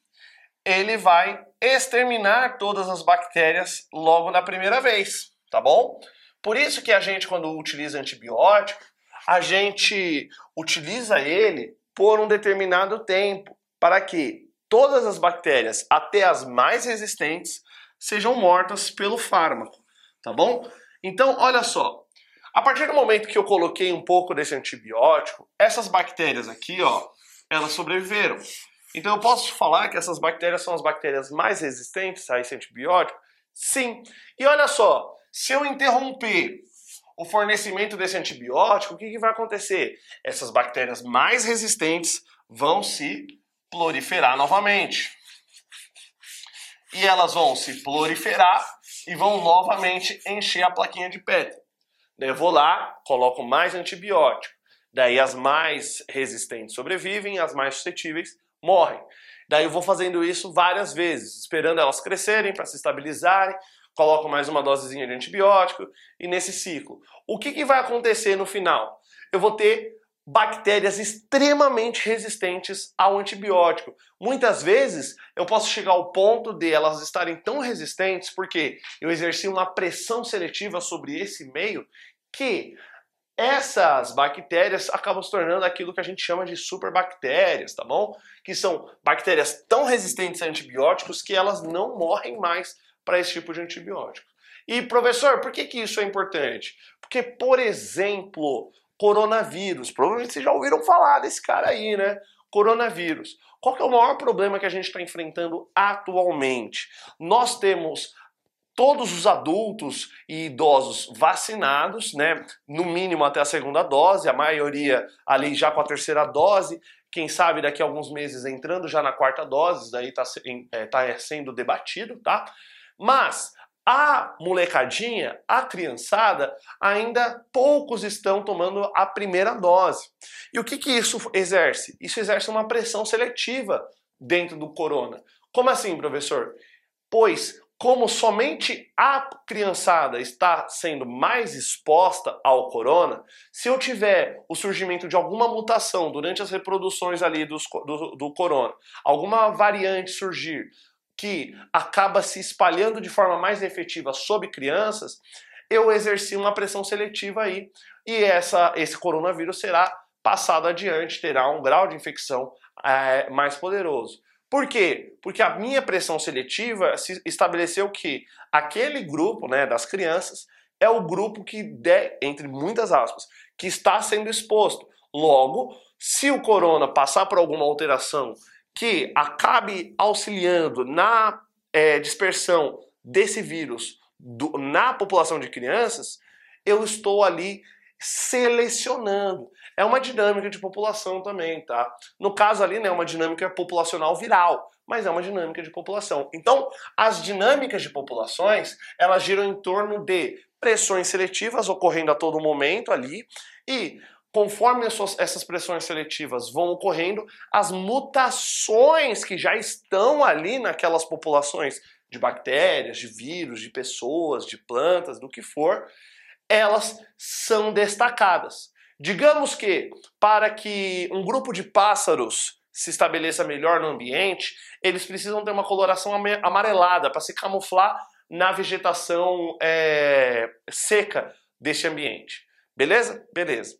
ele vai exterminar todas as bactérias logo na primeira vez, tá bom? Por isso que a gente quando utiliza antibiótico, a gente utiliza ele por um determinado tempo, para que todas as bactérias, até as mais resistentes, sejam mortas pelo fármaco, tá bom? Então, olha só. A partir do momento que eu coloquei um pouco desse antibiótico, essas bactérias aqui, ó, elas sobreviveram. Então eu posso falar que essas bactérias são as bactérias mais resistentes a esse antibiótico? Sim. E olha só, se eu interromper o fornecimento desse antibiótico, o que, que vai acontecer? Essas bactérias mais resistentes vão se proliferar novamente. E elas vão se proliferar e vão novamente encher a plaquinha de Petri. Daí eu vou lá, coloco mais antibiótico. Daí as mais resistentes sobrevivem, as mais suscetíveis morrem. Daí eu vou fazendo isso várias vezes, esperando elas crescerem para se estabilizarem, coloco mais uma dosezinha de antibiótico e nesse ciclo. O que, que vai acontecer no final? Eu vou ter bactérias extremamente resistentes ao antibiótico. Muitas vezes eu posso chegar ao ponto de elas estarem tão resistentes porque eu exerci uma pressão seletiva sobre esse meio que essas bactérias acabam se tornando aquilo que a gente chama de superbactérias, tá bom? Que são bactérias tão resistentes a antibióticos que elas não morrem mais para esse tipo de antibiótico. E professor, por que, que isso é importante? Porque, por exemplo, coronavírus. Provavelmente vocês já ouviram falar desse cara aí, né? Coronavírus. Qual que é o maior problema que a gente está enfrentando atualmente? Nós temos todos os adultos e idosos vacinados, né? No mínimo até a segunda dose, a maioria ali já com a terceira dose. Quem sabe daqui a alguns meses entrando já na quarta dose, daí está é, tá sendo debatido, tá? Mas a molecadinha, a criançada, ainda poucos estão tomando a primeira dose. E o que, que isso exerce? Isso exerce uma pressão seletiva dentro do corona. Como assim, professor? Pois, como somente a criançada está sendo mais exposta ao corona, se eu tiver o surgimento de alguma mutação durante as reproduções ali do, do, do corona, alguma variante surgir, que acaba se espalhando de forma mais efetiva sobre crianças, eu exerci uma pressão seletiva aí e essa, esse coronavírus será passado adiante, terá um grau de infecção é, mais poderoso. Por quê? Porque a minha pressão seletiva se estabeleceu que aquele grupo né, das crianças é o grupo que, de, entre muitas aspas, que está sendo exposto. Logo, se o corona passar por alguma alteração que acabe auxiliando na é, dispersão desse vírus do, na população de crianças, eu estou ali selecionando. É uma dinâmica de população também, tá? No caso ali, né, é uma dinâmica populacional viral, mas é uma dinâmica de população. Então, as dinâmicas de populações, elas giram em torno de pressões seletivas ocorrendo a todo momento ali e conforme essas pressões seletivas vão ocorrendo, as mutações que já estão ali naquelas populações de bactérias, de vírus, de pessoas, de plantas, do que for, elas são destacadas. Digamos que para que um grupo de pássaros se estabeleça melhor no ambiente, eles precisam ter uma coloração amarelada para se camuflar na vegetação é, seca deste ambiente. Beleza? Beleza.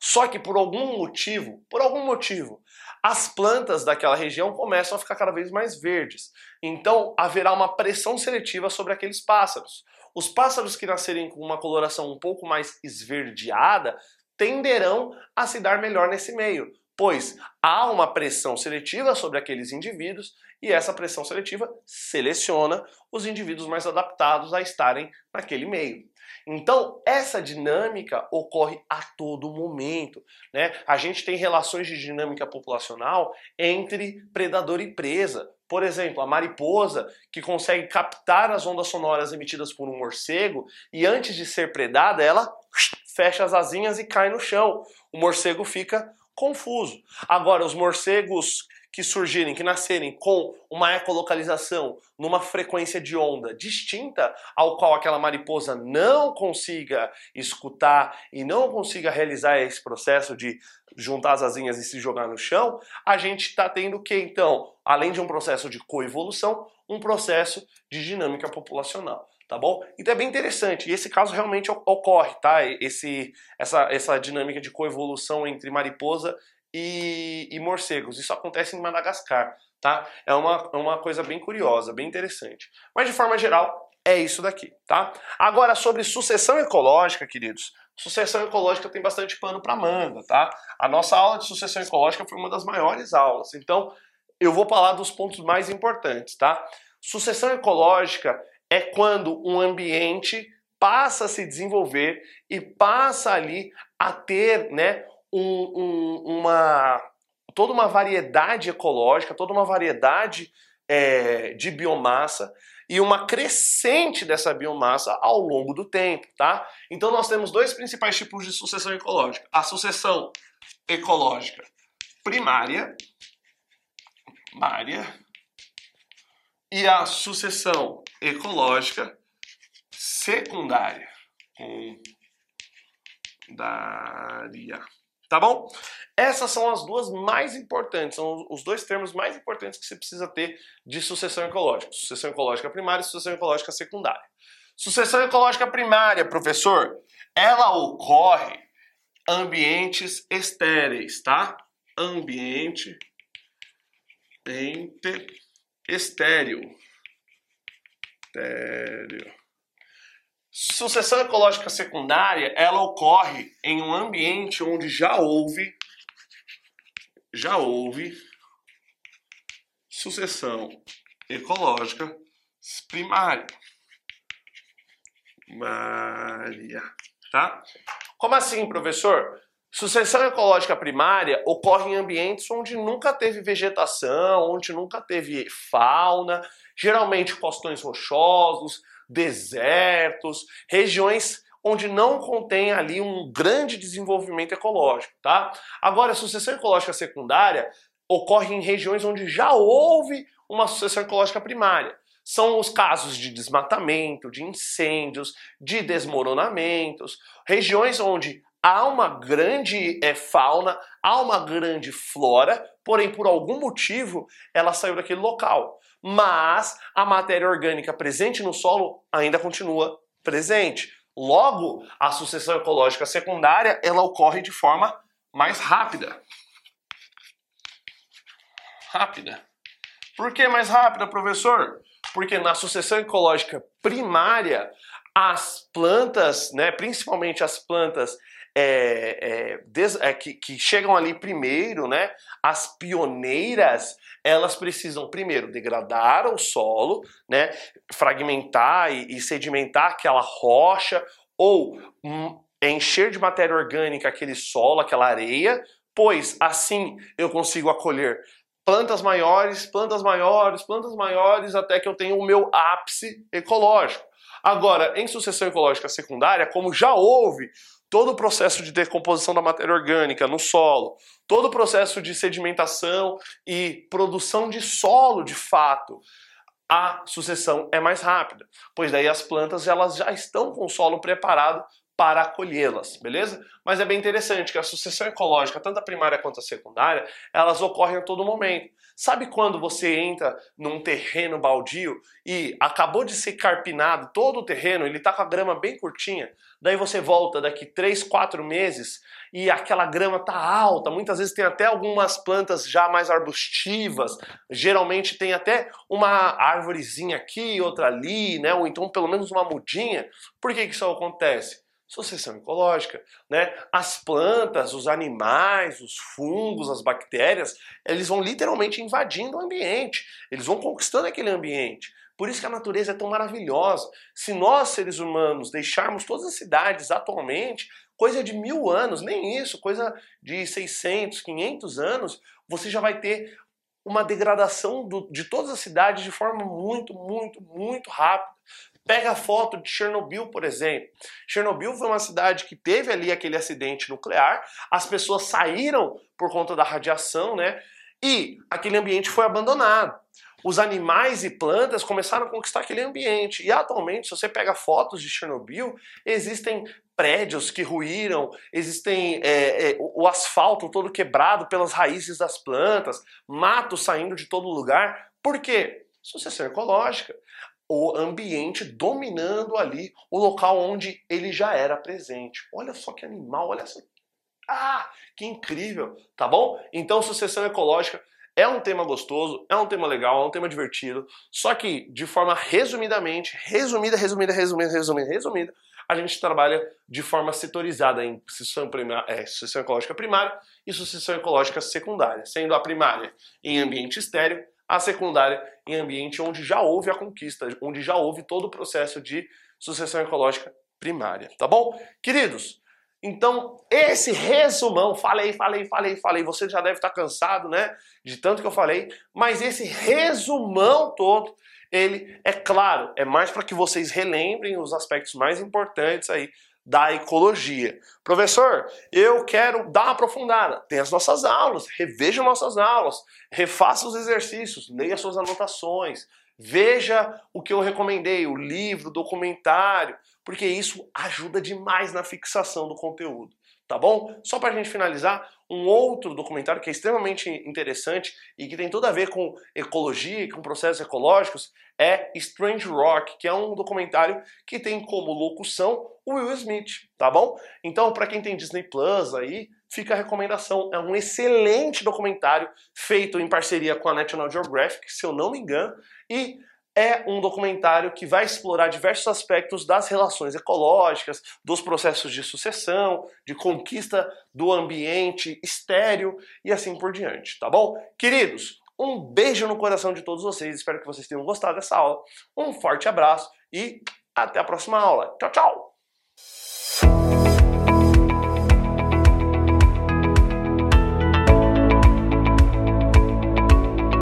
Só que por algum motivo, por algum motivo, as plantas daquela região começam a ficar cada vez mais verdes. Então haverá uma pressão seletiva sobre aqueles pássaros. Os pássaros que nascerem com uma coloração um pouco mais esverdeada tenderão a se dar melhor nesse meio, pois há uma pressão seletiva sobre aqueles indivíduos e essa pressão seletiva seleciona os indivíduos mais adaptados a estarem naquele meio. Então, essa dinâmica ocorre a todo momento. Né? A gente tem relações de dinâmica populacional entre predador e presa. Por exemplo, a mariposa, que consegue captar as ondas sonoras emitidas por um morcego e antes de ser predada, ela fecha as asinhas e cai no chão. O morcego fica confuso. Agora, os morcegos que surgirem, que nascerem com uma ecolocalização numa frequência de onda distinta, ao qual aquela mariposa não consiga escutar e não consiga realizar esse processo de juntar as asinhas e se jogar no chão, a gente está tendo que então? Além de um processo de coevolução, um processo de dinâmica populacional tá bom? Então é bem interessante, e esse caso realmente ocorre, tá? Esse, essa, essa dinâmica de coevolução entre mariposa e, e morcegos. Isso acontece em Madagascar, tá? É uma, é uma coisa bem curiosa, bem interessante. Mas de forma geral, é isso daqui, tá? Agora, sobre sucessão ecológica, queridos, sucessão ecológica tem bastante pano para manga, tá? A nossa aula de sucessão ecológica foi uma das maiores aulas, então eu vou falar dos pontos mais importantes, tá? Sucessão ecológica é quando um ambiente passa a se desenvolver e passa ali a ter né, um, um, uma, toda uma variedade ecológica, toda uma variedade é, de biomassa e uma crescente dessa biomassa ao longo do tempo, tá? Então nós temos dois principais tipos de sucessão ecológica. A sucessão ecológica primária, primária e a sucessão ecológica secundária. Secundária. Tá bom? Essas são as duas mais importantes, são os dois termos mais importantes que você precisa ter de sucessão ecológica: sucessão ecológica primária e sucessão ecológica secundária. Sucessão ecológica primária, professor, ela ocorre ambientes estéreis, tá? Ambiente ente estéreo. estéreo. Sucessão ecológica secundária, ela ocorre em um ambiente onde já houve já houve sucessão ecológica primária. Primária, tá? Como assim, professor? Sucessão ecológica primária ocorre em ambientes onde nunca teve vegetação, onde nunca teve fauna, geralmente costões rochosos, desertos, regiões onde não contém ali um grande desenvolvimento ecológico, tá? Agora, a sucessão ecológica secundária ocorre em regiões onde já houve uma sucessão ecológica primária. São os casos de desmatamento, de incêndios, de desmoronamentos, regiões onde há uma grande é, fauna, há uma grande flora, porém por algum motivo ela saiu daquele local mas a matéria orgânica presente no solo ainda continua presente. Logo, a sucessão ecológica secundária ela ocorre de forma mais rápida. Rápida. Por que mais rápida, professor? Porque na sucessão ecológica primária, as plantas, né, principalmente as plantas é, é, des, é, que, que, chegam ali primeiro, né, as pioneiras, elas precisam primeiro degradar o solo, né, fragmentar e, e sedimentar aquela rocha ou hum, encher de matéria orgânica aquele solo, aquela areia, pois assim eu consigo acolher plantas maiores, plantas maiores, plantas maiores, até que eu tenha o meu ápice ecológico. Agora, em sucessão ecológica secundária, como já houve todo o processo de decomposição da matéria orgânica no solo, todo o processo de sedimentação e produção de solo de fato, a sucessão é mais rápida, pois daí as plantas elas já estão com o solo preparado para acolhê-las, beleza? Mas é bem interessante que a sucessão ecológica, tanto a primária quanto a secundária, elas ocorrem a todo momento. Sabe quando você entra num terreno baldio e acabou de ser carpinado todo o terreno, ele tá com a grama bem curtinha, daí você volta daqui 3, 4 meses e aquela grama tá alta, muitas vezes tem até algumas plantas já mais arbustivas, geralmente tem até uma árvorezinha aqui, outra ali, né? Ou então pelo menos uma mudinha. Por que que isso acontece? Sucessão ecológica, né? As plantas, os animais, os fungos, as bactérias, eles vão literalmente invadindo o ambiente, eles vão conquistando aquele ambiente. Por isso que a natureza é tão maravilhosa. Se nós, seres humanos, deixarmos todas as cidades atualmente, coisa de mil anos, nem isso, coisa de 600, 500 anos, você já vai ter uma degradação do, de todas as cidades de forma muito, muito, muito rápida. Pega a foto de Chernobyl, por exemplo. Chernobyl foi uma cidade que teve ali aquele acidente nuclear, as pessoas saíram por conta da radiação, né? E aquele ambiente foi abandonado. Os animais e plantas começaram a conquistar aquele ambiente. E atualmente, se você pega fotos de Chernobyl, existem prédios que ruíram, existem é, é, o asfalto todo quebrado pelas raízes das plantas, matos saindo de todo lugar. Por quê? Sucessão ecológica o ambiente dominando ali o local onde ele já era presente. Olha só que animal, olha só. Ah, que incrível, tá bom? Então, sucessão ecológica é um tema gostoso, é um tema legal, é um tema divertido, só que de forma resumidamente, resumida, resumida, resumida, resumida, resumida, a gente trabalha de forma setorizada em sucessão, primária, é, sucessão ecológica primária e sucessão ecológica secundária, sendo a primária em ambiente estéreo a secundária em ambiente onde já houve a conquista, onde já houve todo o processo de sucessão ecológica primária, tá bom? Queridos, então, esse resumão, falei, falei, falei, falei, você já deve estar cansado, né, de tanto que eu falei, mas esse resumão todo, ele é claro, é mais para que vocês relembrem os aspectos mais importantes aí da ecologia. Professor, eu quero dar uma aprofundada. Tem as nossas aulas, reveja nossas aulas, refaça os exercícios, leia suas anotações, veja o que eu recomendei, o livro, o documentário, porque isso ajuda demais na fixação do conteúdo. Tá bom? Só para a gente finalizar, um outro documentário que é extremamente interessante e que tem tudo a ver com ecologia e com processos ecológicos é Strange Rock, que é um documentário que tem como locução o Will Smith, tá bom? Então, para quem tem Disney Plus aí, fica a recomendação. É um excelente documentário feito em parceria com a National Geographic, se eu não me engano, e é um documentário que vai explorar diversos aspectos das relações ecológicas, dos processos de sucessão, de conquista do ambiente estéreo e assim por diante, tá bom? Queridos, um beijo no coração de todos vocês, espero que vocês tenham gostado dessa aula. Um forte abraço e até a próxima aula. Tchau, tchau!